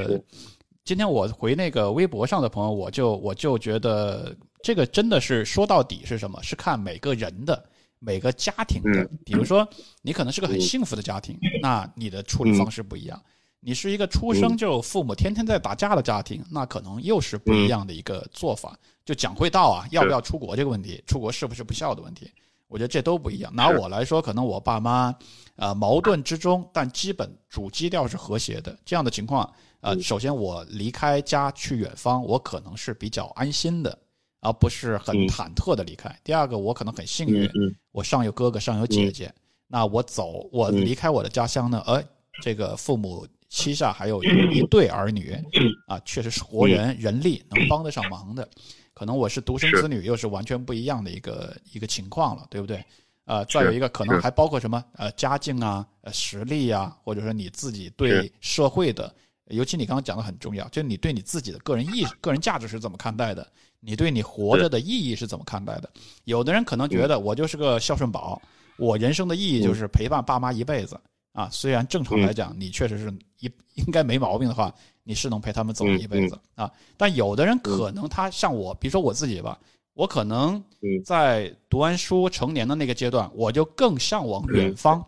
今天我回那个微博上的朋友，我就我就觉得这个真的是说到底是什么？是看每个人的每个家庭的，比如说你可能是个很幸福的家庭，那你的处理方式不一样。你是一个出生就父母天天在打架的家庭，那可能又是不一样的一个做法。就讲会道啊，要不要出国这个问题，出国是不是不孝的问题，我觉得这都不一样。拿我来说，可能我爸妈，呃，矛盾之中，但基本主基调是和谐的。这样的情况，呃，首先我离开家去远方，我可能是比较安心的，而不是很忐忑的离开。第二个，我可能很幸运，我上有哥哥，上有姐姐，那我走，我离开我的家乡呢，呃，这个父母。膝下还有一对儿女，啊，确实是活人人力能帮得上忙的。可能我是独生子女，又是完全不一样的一个一个情况了，对不对？呃，再有一个可能还包括什么？呃，家境啊，呃，实力啊，或者说你自己对社会的，尤其你刚刚讲的很重要，就是你对你自己的个人意识、个人价值是怎么看待的？你对你活着的意义是怎么看待的？有的人可能觉得我就是个孝顺宝，我人生的意义就是陪伴爸妈一辈子。啊，虽然正常来讲，你确实是一应该没毛病的话，你是能陪他们走一辈子啊。但有的人可能他像我，比如说我自己吧，我可能在读完书成年的那个阶段，我就更向往远方，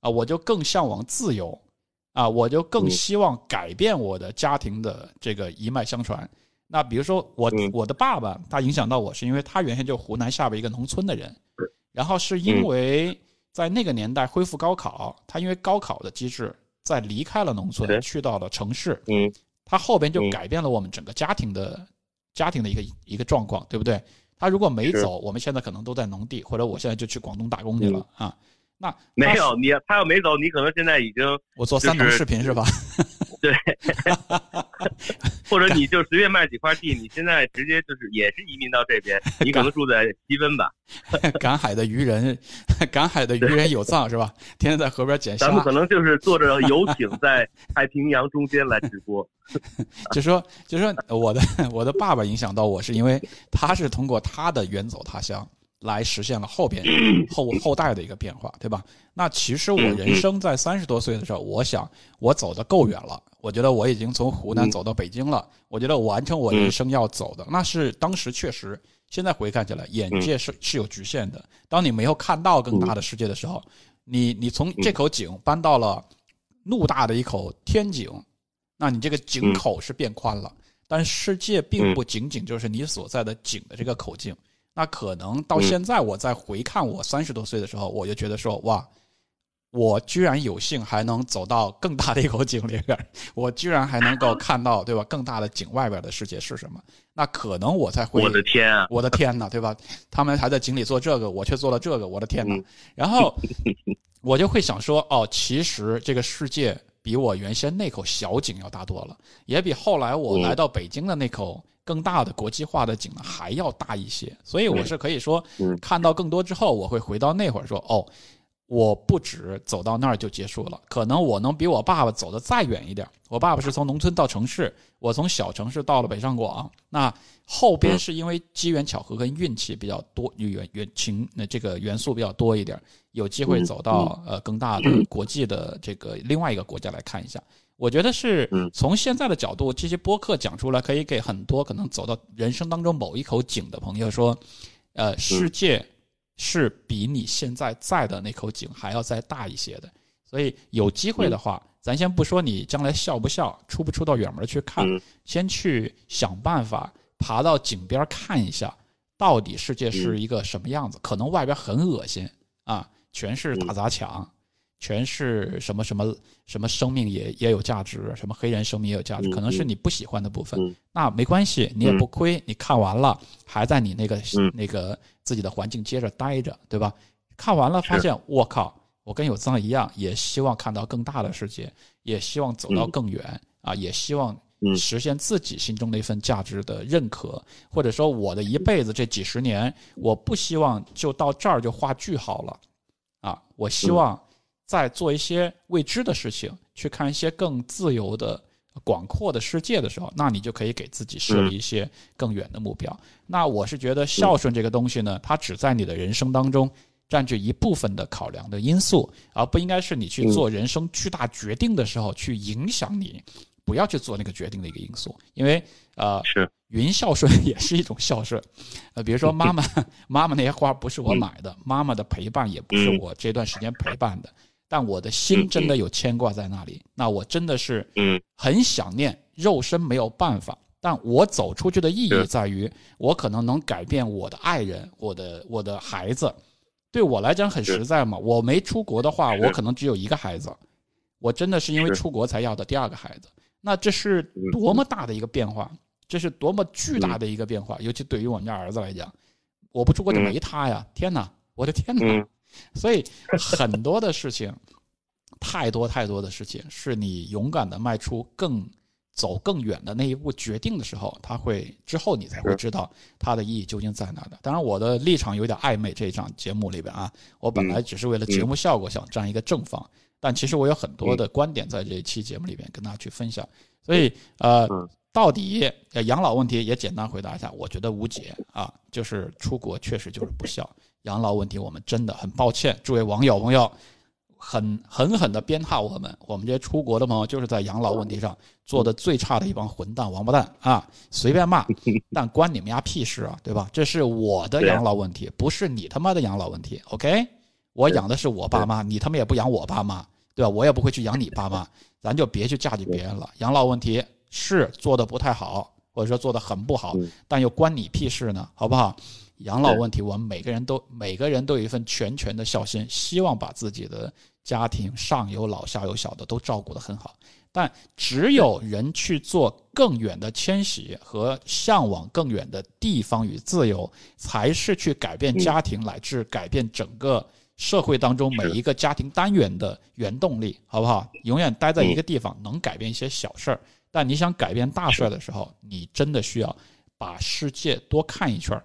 啊，我就更向往自由，啊，我就更希望改变我的家庭的这个一脉相传。那比如说我我的爸爸，他影响到我是因为他原先就湖南下边一个农村的人，然后是因为。在那个年代恢复高考，他因为高考的机制，在离开了农村，去到了城市。嗯，他后边就改变了我们整个家庭的家庭的一个一个状况，对不对？他如果没走，我们现在可能都在农地，或者我现在就去广东打工去了啊。那没有你，他要没走，你可能现在已经我做三农视频是吧？<laughs> 对，<laughs> 或者你就随便卖几块地，你现在直接就是也是移民到这边，你可能住在西温吧。赶海的渔人，赶海的渔人有藏是吧？天天在河边捡虾。咱们可能就是坐着游艇在太平洋中间来直播。<laughs> 就说就说我的我的爸爸影响到我是因为他是通过他的远走他乡。来实现了后边后后代的一个变化，对吧？那其实我人生在三十多岁的时候，我想我走的够远了。我觉得我已经从湖南走到北京了。我觉得我完成我人生要走的，那是当时确实。现在回看起来，眼界是是有局限的。当你没有看到更大的世界的时候，你你从这口井搬到了怒大的一口天井，那你这个井口是变宽了，但世界并不仅仅就是你所在的井的这个口径。那可能到现在，我再回看我三十多岁的时候，我就觉得说，哇，我居然有幸还能走到更大的一口井里边，我居然还能够看到，对吧？更大的井外边的世界是什么？那可能我才会，我的天啊，我的天呐，对吧？他们还在井里做这个，我却做了这个，我的天呐！然后我就会想说，哦，其实这个世界比我原先那口小井要大多了，也比后来我来到北京的那口。更大的国际化的景呢还要大一些，所以我是可以说，看到更多之后，我会回到那会儿说，哦，我不止走到那儿就结束了，可能我能比我爸爸走得再远一点。我爸爸是从农村到城市，我从小城市到了北上广。那后边是因为机缘巧合跟运气比较多，元元情那这个元素比较多一点，有机会走到呃更大的 <clears throat> 国际的这个另外一个国家来看一下。我觉得是从现在的角度，这些播客讲出来，可以给很多可能走到人生当中某一口井的朋友说，呃，世界。是比你现在在的那口井还要再大一些的，所以有机会的话，咱先不说你将来笑不笑，出不出到远门去看，先去想办法爬到井边看一下，到底世界是一个什么样子。可能外边很恶心啊，全是打砸抢，全是什么什么什么生命也也有价值，什么黑人生命也有价值，可能是你不喜欢的部分。那没关系，你也不亏，你看完了还在你那个那个。自己的环境接着待着，对吧？看完了发现，我靠，我跟有藏一样，也希望看到更大的世界，也希望走到更远啊，也希望实现自己心中那份价值的认可，或者说我的一辈子这几十年，我不希望就到这儿就画句号了啊！我希望再做一些未知的事情，去看一些更自由的。广阔的世界的时候，那你就可以给自己设立一些更远的目标。那我是觉得孝顺这个东西呢，它只在你的人生当中占据一部分的考量的因素，而不应该是你去做人生巨大决定的时候去影响你，不要去做那个决定的一个因素。因为呃，是 <laughs> 云孝顺也是一种孝顺。呃，比如说妈妈 <laughs> 妈妈那些花不是我买的，妈妈的陪伴也不是我这段时间陪伴的。但我的心真的有牵挂在那里，那我真的是很想念，肉身没有办法。但我走出去的意义在于，我可能能改变我的爱人，我的我的孩子。对我来讲很实在嘛。我没出国的话，我可能只有一个孩子。我真的是因为出国才要的第二个孩子。那这是多么大的一个变化，这是多么巨大的一个变化。尤其对于我们家儿子来讲，我不出国就没他呀！天哪，我的天哪！所以很多的事情，太多太多的事情，是你勇敢的迈出更走更远的那一步决定的时候，他会之后你才会知道它的意义究竟在哪的。当然，我的立场有点暧昧，这一场节目里边啊，我本来只是为了节目效果想站一个正方，但其实我有很多的观点在这一期节目里边跟大家去分享。所以呃，到底养老问题也简单回答一下，我觉得无解啊，就是出国确实就是不孝。养老问题，我们真的很抱歉，诸位网友朋友，很狠狠的鞭挞我们，我们这些出国的朋友就是在养老问题上做的最差的一帮混蛋王八蛋啊！随便骂，<laughs> 但关你们家屁事啊，对吧？这是我的养老问题，不是你他妈的养老问题。OK，我养的是我爸妈，你他妈也不养我爸妈，对吧？我也不会去养你爸妈，咱就别去嫁给别人了。养老问题是做的不太好，或者说做的很不好，但又关你屁事呢？好不好？养老问题，我们每个人都每个人都有一份全权的孝心，希望把自己的家庭上有老下有小的都照顾得很好。但只有人去做更远的迁徙和向往更远的地方与自由，才是去改变家庭乃至改变整个社会当中每一个家庭单元的原动力，好不好？永远待在一个地方能改变一些小事儿，但你想改变大事儿的时候，你真的需要把世界多看一圈儿。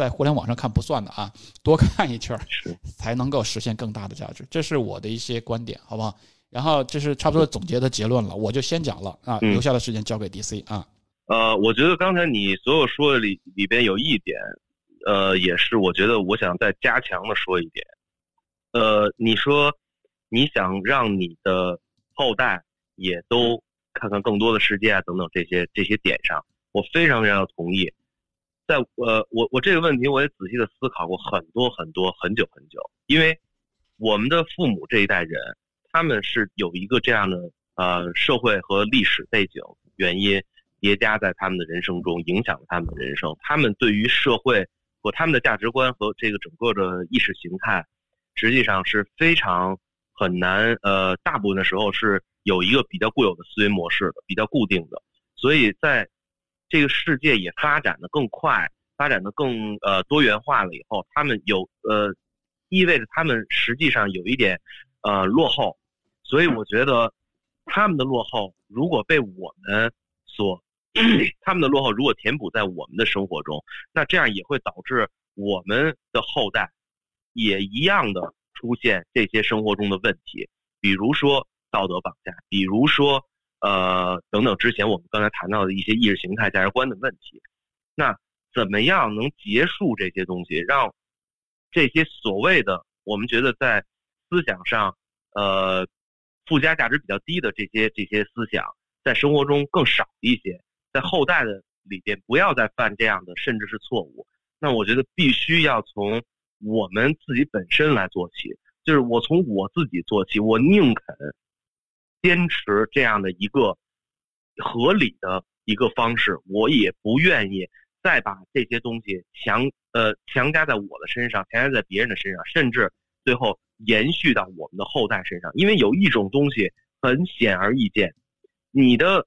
在互联网上看不算的啊，多看一圈儿 <laughs> 才能够实现更大的价值。这是我的一些观点，好不好？然后这是差不多总结的结论了，我就先讲了啊，留下的时间交给 DC 啊。呃，我觉得刚才你所有说的里里边有一点，呃，也是我觉得我想再加强的说一点。呃，你说你想让你的后代也都看看更多的世界啊，等等这些这些点上，我非常非常同意。在呃，我我这个问题我也仔细的思考过很多很多很久很久，因为我们的父母这一代人，他们是有一个这样的呃社会和历史背景原因叠加在他们的人生中，影响了他们的人生。他们对于社会和他们的价值观和这个整个的意识形态，实际上是非常很难呃，大部分的时候是有一个比较固有的思维模式的，比较固定的，所以在。这个世界也发展的更快，发展的更呃多元化了以后，他们有呃，意味着他们实际上有一点呃落后，所以我觉得他们的落后如果被我们所，<clears throat> 他们的落后如果填补在我们的生活中，那这样也会导致我们的后代也一样的出现这些生活中的问题，比如说道德绑架，比如说呃等等之前我们刚才谈到的一些意识形态价值观的问题。那怎么样能结束这些东西，让这些所谓的我们觉得在思想上呃附加价值比较低的这些这些思想，在生活中更少一些，在后代的里边不要再犯这样的甚至是错误。那我觉得必须要从我们自己本身来做起，就是我从我自己做起，我宁肯坚持这样的一个合理的一个方式，我也不愿意再把这些东西强呃强加在我的身上，强加在别人的身上，甚至最后延续到我们的后代身上。因为有一种东西很显而易见，你的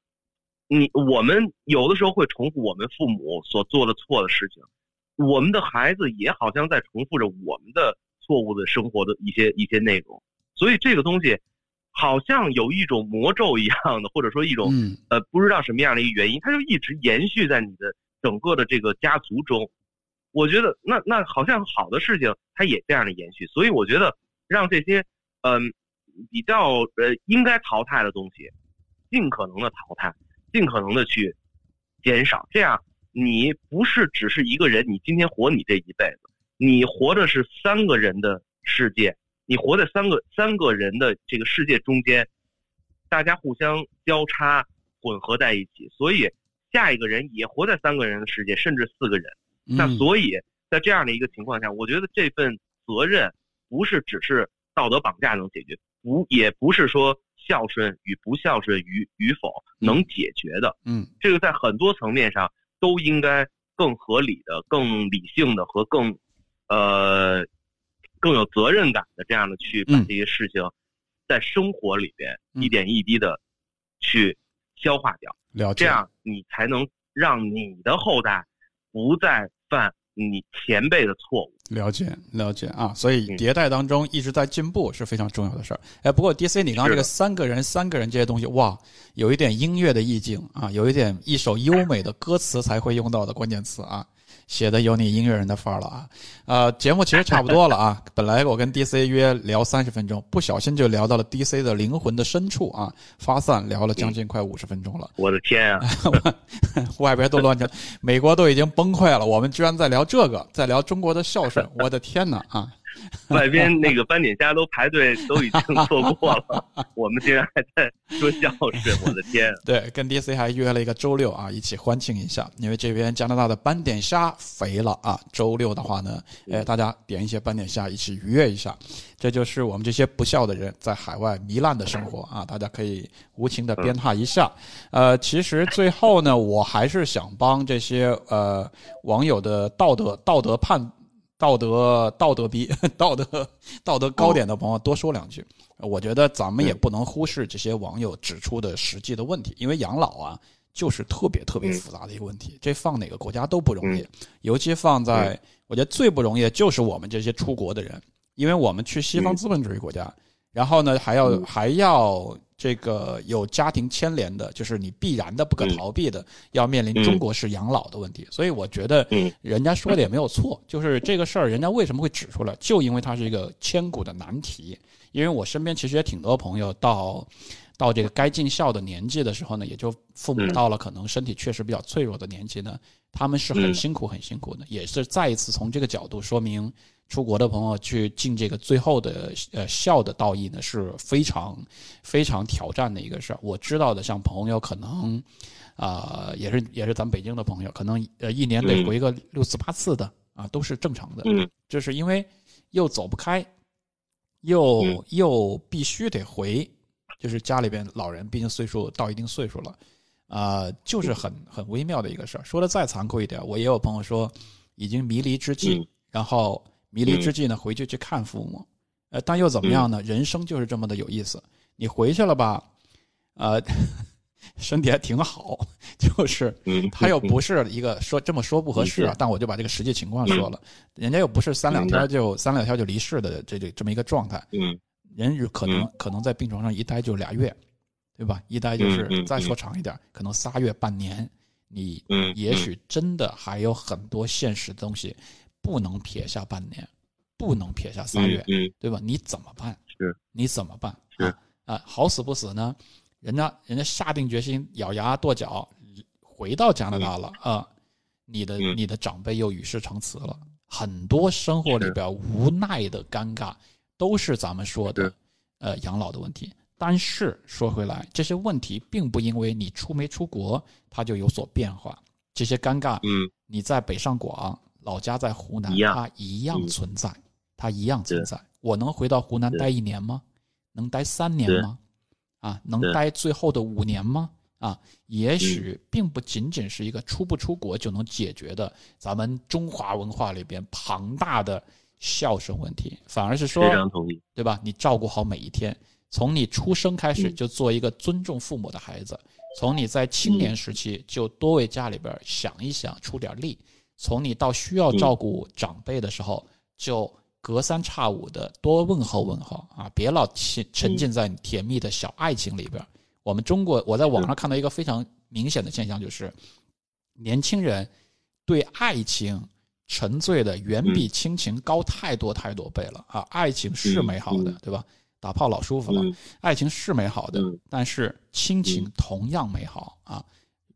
你我们有的时候会重复我们父母所做的错的事情。我们的孩子也好像在重复着我们的错误的生活的一些一些内容，所以这个东西好像有一种魔咒一样的，或者说一种呃不知道什么样的一个原因，它就一直延续在你的整个的这个家族中。我觉得那那好像好的事情它也这样的延续，所以我觉得让这些嗯比较呃应该淘汰的东西，尽可能的淘汰，尽可能的去减少，这样。你不是只是一个人，你今天活你这一辈子，你活的是三个人的世界，你活在三个三个人的这个世界中间，大家互相交叉混合在一起，所以下一个人也活在三个人的世界，甚至四个人。那所以在这样的一个情况下，我觉得这份责任不是只是道德绑架能解决，不也不是说孝顺与不孝顺与与否能解决的。嗯，这个在很多层面上。都应该更合理的、更理性的和更，呃，更有责任感的这样的去把这些事情，在生活里边一点一滴的去消化掉，了解，这样你才能让你的后代不再犯。你前辈的错误，了解了解啊，所以迭代当中一直在进步是非常重要的事儿。哎，不过 D C，你刚刚这个三个人三个人这些东西，哇，有一点音乐的意境啊，有一点一首优美的歌词才会用到的关键词啊。写的有你音乐人的范儿了啊！呃，节目其实差不多了啊。本来我跟 DC 约聊三十分钟，不小心就聊到了 DC 的灵魂的深处啊，发散聊了将近快五十分钟了。我的天啊！<laughs> 外边都乱成，美国都已经崩溃了，我们居然在聊这个，在聊中国的孝顺，我的天哪啊！<laughs> 外边那个斑点虾都排队都已经错过了，我们竟然还在说孝顺，我的天！<laughs> 对，跟 DC 还约了一个周六啊，一起欢庆一下，因为这边加拿大的斑点虾肥了啊。周六的话呢，哎，大家点一些斑点虾一起愉悦一下。这就是我们这些不孝的人在海外糜烂的生活啊，大家可以无情的鞭挞一下。呃，其实最后呢，我还是想帮这些呃网友的道德道德判。道德道德逼 <laughs> 道德道德高点的朋友多说两句，我觉得咱们也不能忽视这些网友指出的实际的问题，因为养老啊就是特别特别复杂的一个问题，这放哪个国家都不容易，尤其放在我觉得最不容易的就是我们这些出国的人，因为我们去西方资本主义国家，然后呢还要还要。这个有家庭牵连的，就是你必然的、不可逃避的，要面临中国式养老的问题。所以我觉得，人家说的也没有错，就是这个事儿，人家为什么会指出来，就因为它是一个千古的难题。因为我身边其实也挺多朋友到，到这个该尽孝的年纪的时候呢，也就父母到了可能身体确实比较脆弱的年纪呢，他们是很辛苦、很辛苦的，也是再一次从这个角度说明。出国的朋友去尽这个最后的呃孝的道义呢，是非常非常挑战的一个事儿。我知道的，像朋友可能啊，也是也是咱北京的朋友，可能呃一年得回个六次八次的啊，都是正常的。嗯，就是因为又走不开，又又必须得回，就是家里边老人毕竟岁数到一定岁数了啊，就是很很微妙的一个事儿。说的再残酷一点，我也有朋友说，已经迷离之际，然后。迷离之际呢，回去去看父母，呃，但又怎么样呢？人生就是这么的有意思。你回去了吧，呃，<laughs> 身体还挺好，就是他又不是一个说这么说不合适啊，但我就把这个实际情况说了，人家又不是三两天就三两天就离世的这这这么一个状态，嗯，人可能可能在病床上一待就俩月，对吧？一待就是再说长一点，可能仨月半年，你也许真的还有很多现实的东西。不能撇下半年，不能撇下仨月，嗯，对吧？你怎么办？是，你怎么办？是啊，啊，好死不死呢？人家人家下定决心，咬牙跺脚，回到加拿大了啊！你的嗯你的长辈又与世长辞了，很多生活里边无奈的尴尬，都是咱们说的呃养老的问题。但是说回来，这些问题并不因为你出没出国，它就有所变化。这些尴尬，嗯，你在北上广，老家在湖南，一它一样嗯存在，它一样存在。我能回到湖南待一年吗？能待三年吗？啊，能待最后的五年吗？啊，也嗯许并不仅仅是一个出不出国就能解决的咱们中华文化里边庞大的孝顺问题，反而是说非，常同意。对吧？你照顾好每一天，从你出生开始嗯就做一个尊重父母的孩子，从你在青嗯年时期就多为家里边想一想，出点力，从你到需要嗯照顾长辈的时候，就隔三差五的多问候问候啊，别老沉沉浸在你甜蜜的小爱情里边。我们中国，我在网上看到一个非常明显的现象，就是年轻人对爱情沉醉的远比亲情高太多太多倍了啊！爱情是美好的对吧？打炮老舒服了，嗯爱情是美好的，嗯但是亲情嗯同样美好啊！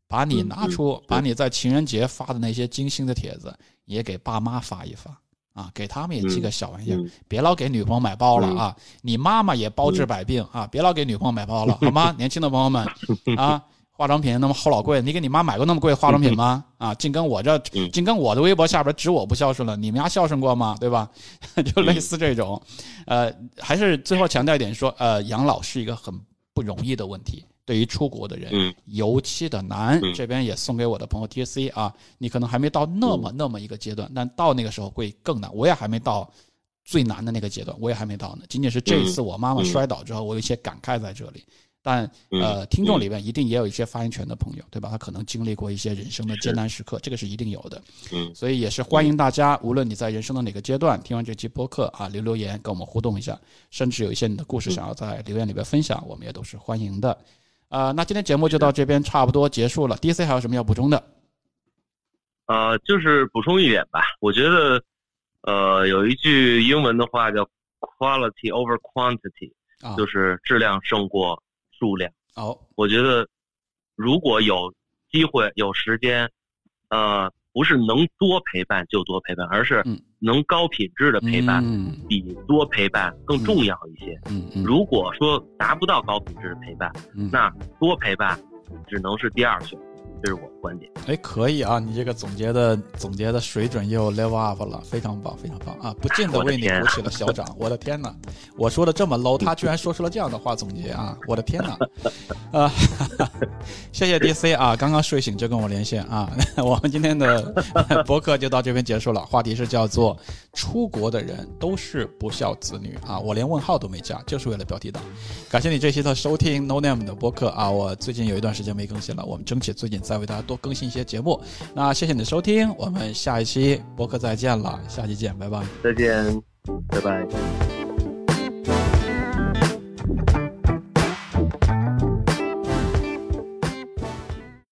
把你拿出，把你在情人节发的那些精心的帖子，也给爸妈发一发啊，给他们也寄个小玩意儿，嗯别老给女朋友买包了嗯啊！你妈妈也包治百病啊，别老给女朋友买包了，<laughs> 好吗？年轻的朋友们啊，化妆品那么齁老贵，你给你妈买过那么贵的化妆品吗？啊，净跟我这，嗯净跟我的微博下边指我不孝顺了，你们家孝顺过吗？<laughs> 对吧？就类似这种，呃，还是最后强调一点说，呃，养老是一个很不容易的问题。对于出国的人，嗯尤其的难。嗯这边也送给我的朋友 T C 啊，你可能还没到那么那么一个阶段，但到那个时候会更难。我也还没到最难的那个阶段，我也还没到呢。仅仅是这一次我妈妈摔倒之后，我有一些感慨在这里。但呃，嗯听众里面一定也有一些发言权的朋友，对吧？他可能经历过一些人生的艰难时刻，这个是一定有的。嗯所以也是欢迎大家，无论你在人生的哪个阶段，听完这期播客啊，留留言跟我们互动一下，甚至有一些你的故事想要在留言里边分享，我们也都是欢迎的。呃，那今天节目就到这边差不多结束了。DC 还有什么要补充的？呃，就是补充一点吧，我觉得，呃，有一句英文的话叫 “quality over quantity”，啊，就是质量胜过数量。哦，我觉得，如果有机会、有时间，呃，不是能多陪伴就多陪伴，而是嗯。能高品质的陪伴，嗯。比多陪伴更重要一些。嗯嗯，如果说达不到高品质的陪伴，嗯。那多陪伴只能是第二选择，这是我的观点。哎，可以啊，你这个总结的总结的水准又 level up 了，非常棒，非常棒啊！不禁的为你鼓起了小掌，我的天哪！我说的这么 low，他居然说出了这样的话总结啊！我的天哪！<laughs> 啊，<laughs> 谢谢 DC 啊，刚刚睡醒就跟我连线啊。<laughs> 我们今天的博客就到这边结束了，话题是叫做“出国的人都是不孝子女”啊，我连问号都没加，就是为了标题党。感谢你这期的收听 No Name 的播客啊，我最近有一段时间没更新了，我们争取最近再为大家多更新一些节目。那谢谢你的收听，我们下一期播客再见了，下期见，拜拜。再见，拜拜。